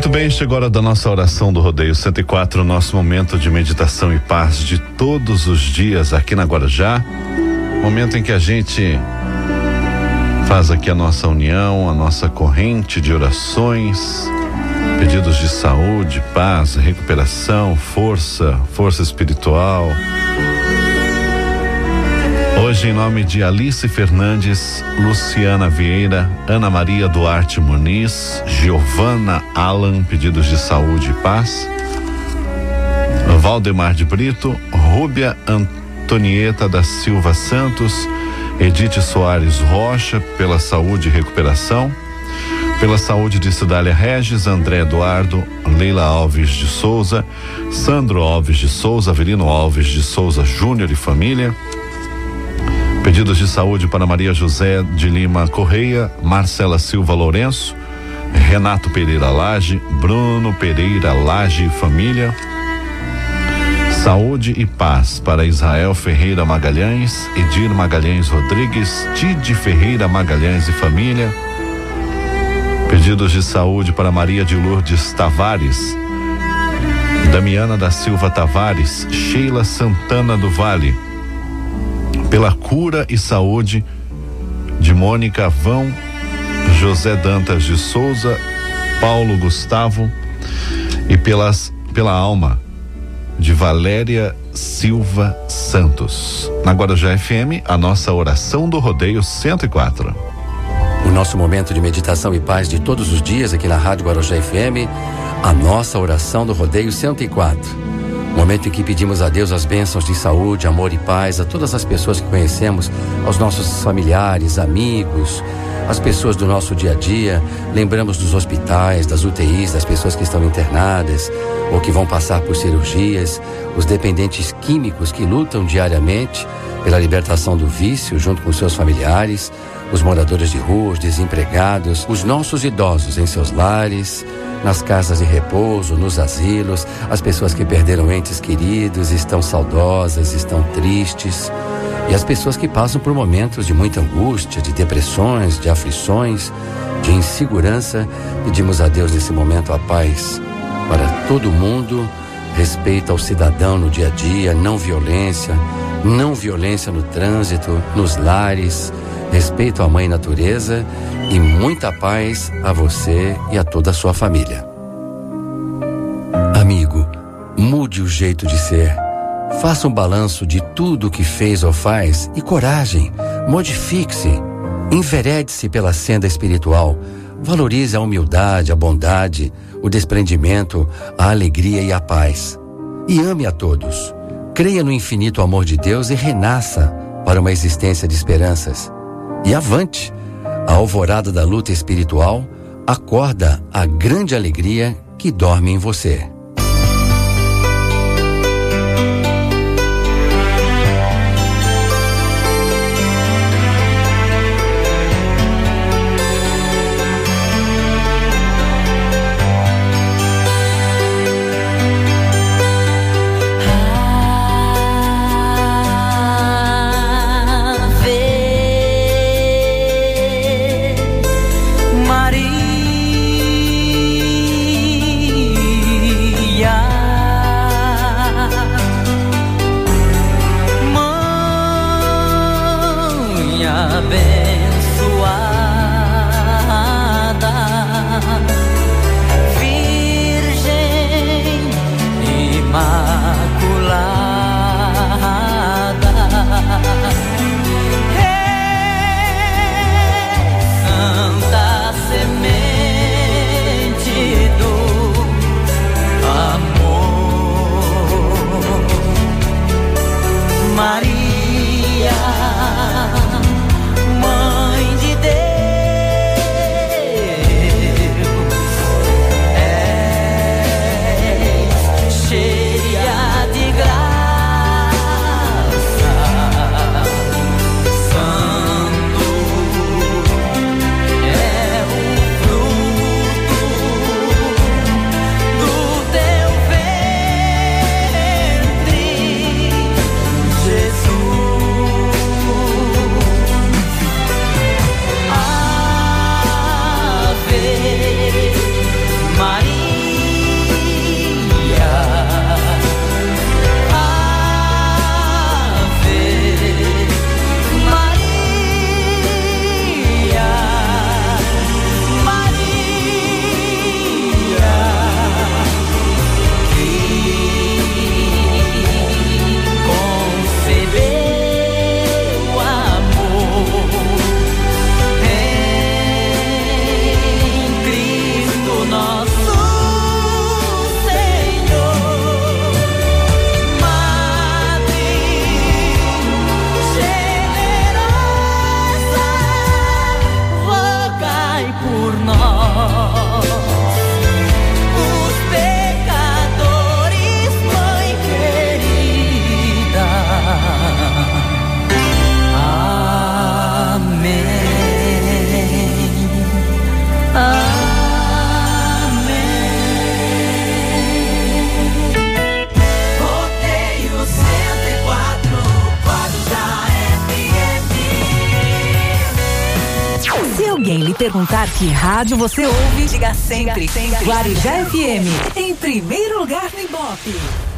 Muito bem, chegou a hora da nossa oração do Rodeio 104, nosso momento de meditação e paz de todos os dias aqui na Guarujá. Momento em que a gente faz aqui a nossa união, a nossa corrente de orações, pedidos de saúde, paz, recuperação, força, força espiritual. Hoje, em nome de Alice Fernandes, Luciana Vieira, Ana Maria Duarte Muniz, Giovana Alan, pedidos de saúde e paz. Valdemar de Brito, Rúbia Antonieta da Silva Santos, Edith Soares Rocha, pela saúde e recuperação. Pela saúde de Cidália Regis, André Eduardo, Leila Alves de Souza, Sandro Alves de Souza, Avelino Alves de Souza Júnior e família. Pedidos de saúde para Maria José de Lima Correia, Marcela Silva Lourenço, Renato Pereira Lage, Bruno Pereira Lage e família. Saúde e paz para Israel Ferreira Magalhães, Edir Magalhães Rodrigues, Tide Ferreira Magalhães e família. Pedidos de saúde para Maria de Lourdes Tavares, Damiana da Silva Tavares, Sheila Santana do Vale pela cura e saúde de Mônica Vão, José Dantas de Souza, Paulo Gustavo e pelas, pela alma de Valéria Silva Santos. Na Guarujá FM, a nossa oração do rodeio 104. O nosso momento de meditação e paz de todos os dias aqui na Rádio Guarujá FM, a nossa oração do rodeio 104. Momento em que pedimos a Deus as bênçãos de saúde, amor e paz a todas as pessoas que conhecemos, aos nossos familiares, amigos, as pessoas do nosso dia a dia. Lembramos dos hospitais, das UTIs, das pessoas que estão internadas ou que vão passar por cirurgias, os dependentes químicos que lutam diariamente pela libertação do vício junto com seus familiares, os moradores de rua, os desempregados, os nossos idosos em seus lares nas casas de repouso, nos asilos, as pessoas que perderam entes queridos estão saudosas, estão tristes, e as pessoas que passam por momentos de muita angústia, de depressões, de aflições, de insegurança, pedimos a Deus nesse momento a paz para todo mundo, respeito ao cidadão no dia a dia, não violência, não violência no trânsito, nos lares, respeito à mãe natureza e muita paz a você e a toda a sua família. Amigo, mude o jeito de ser. Faça um balanço de tudo o que fez ou faz e coragem. Modifique-se. Enverede-se pela senda espiritual. Valorize a humildade, a bondade, o desprendimento, a alegria e a paz. E ame a todos. Creia no infinito amor de Deus e renasça para uma existência de esperanças. E avante! A alvorada da luta espiritual acorda a grande alegria que dorme em você. sabem. Alguém lhe perguntar que rádio você ouve, diga sempre, sempre. Guarujá FM, em primeiro lugar no Ibope.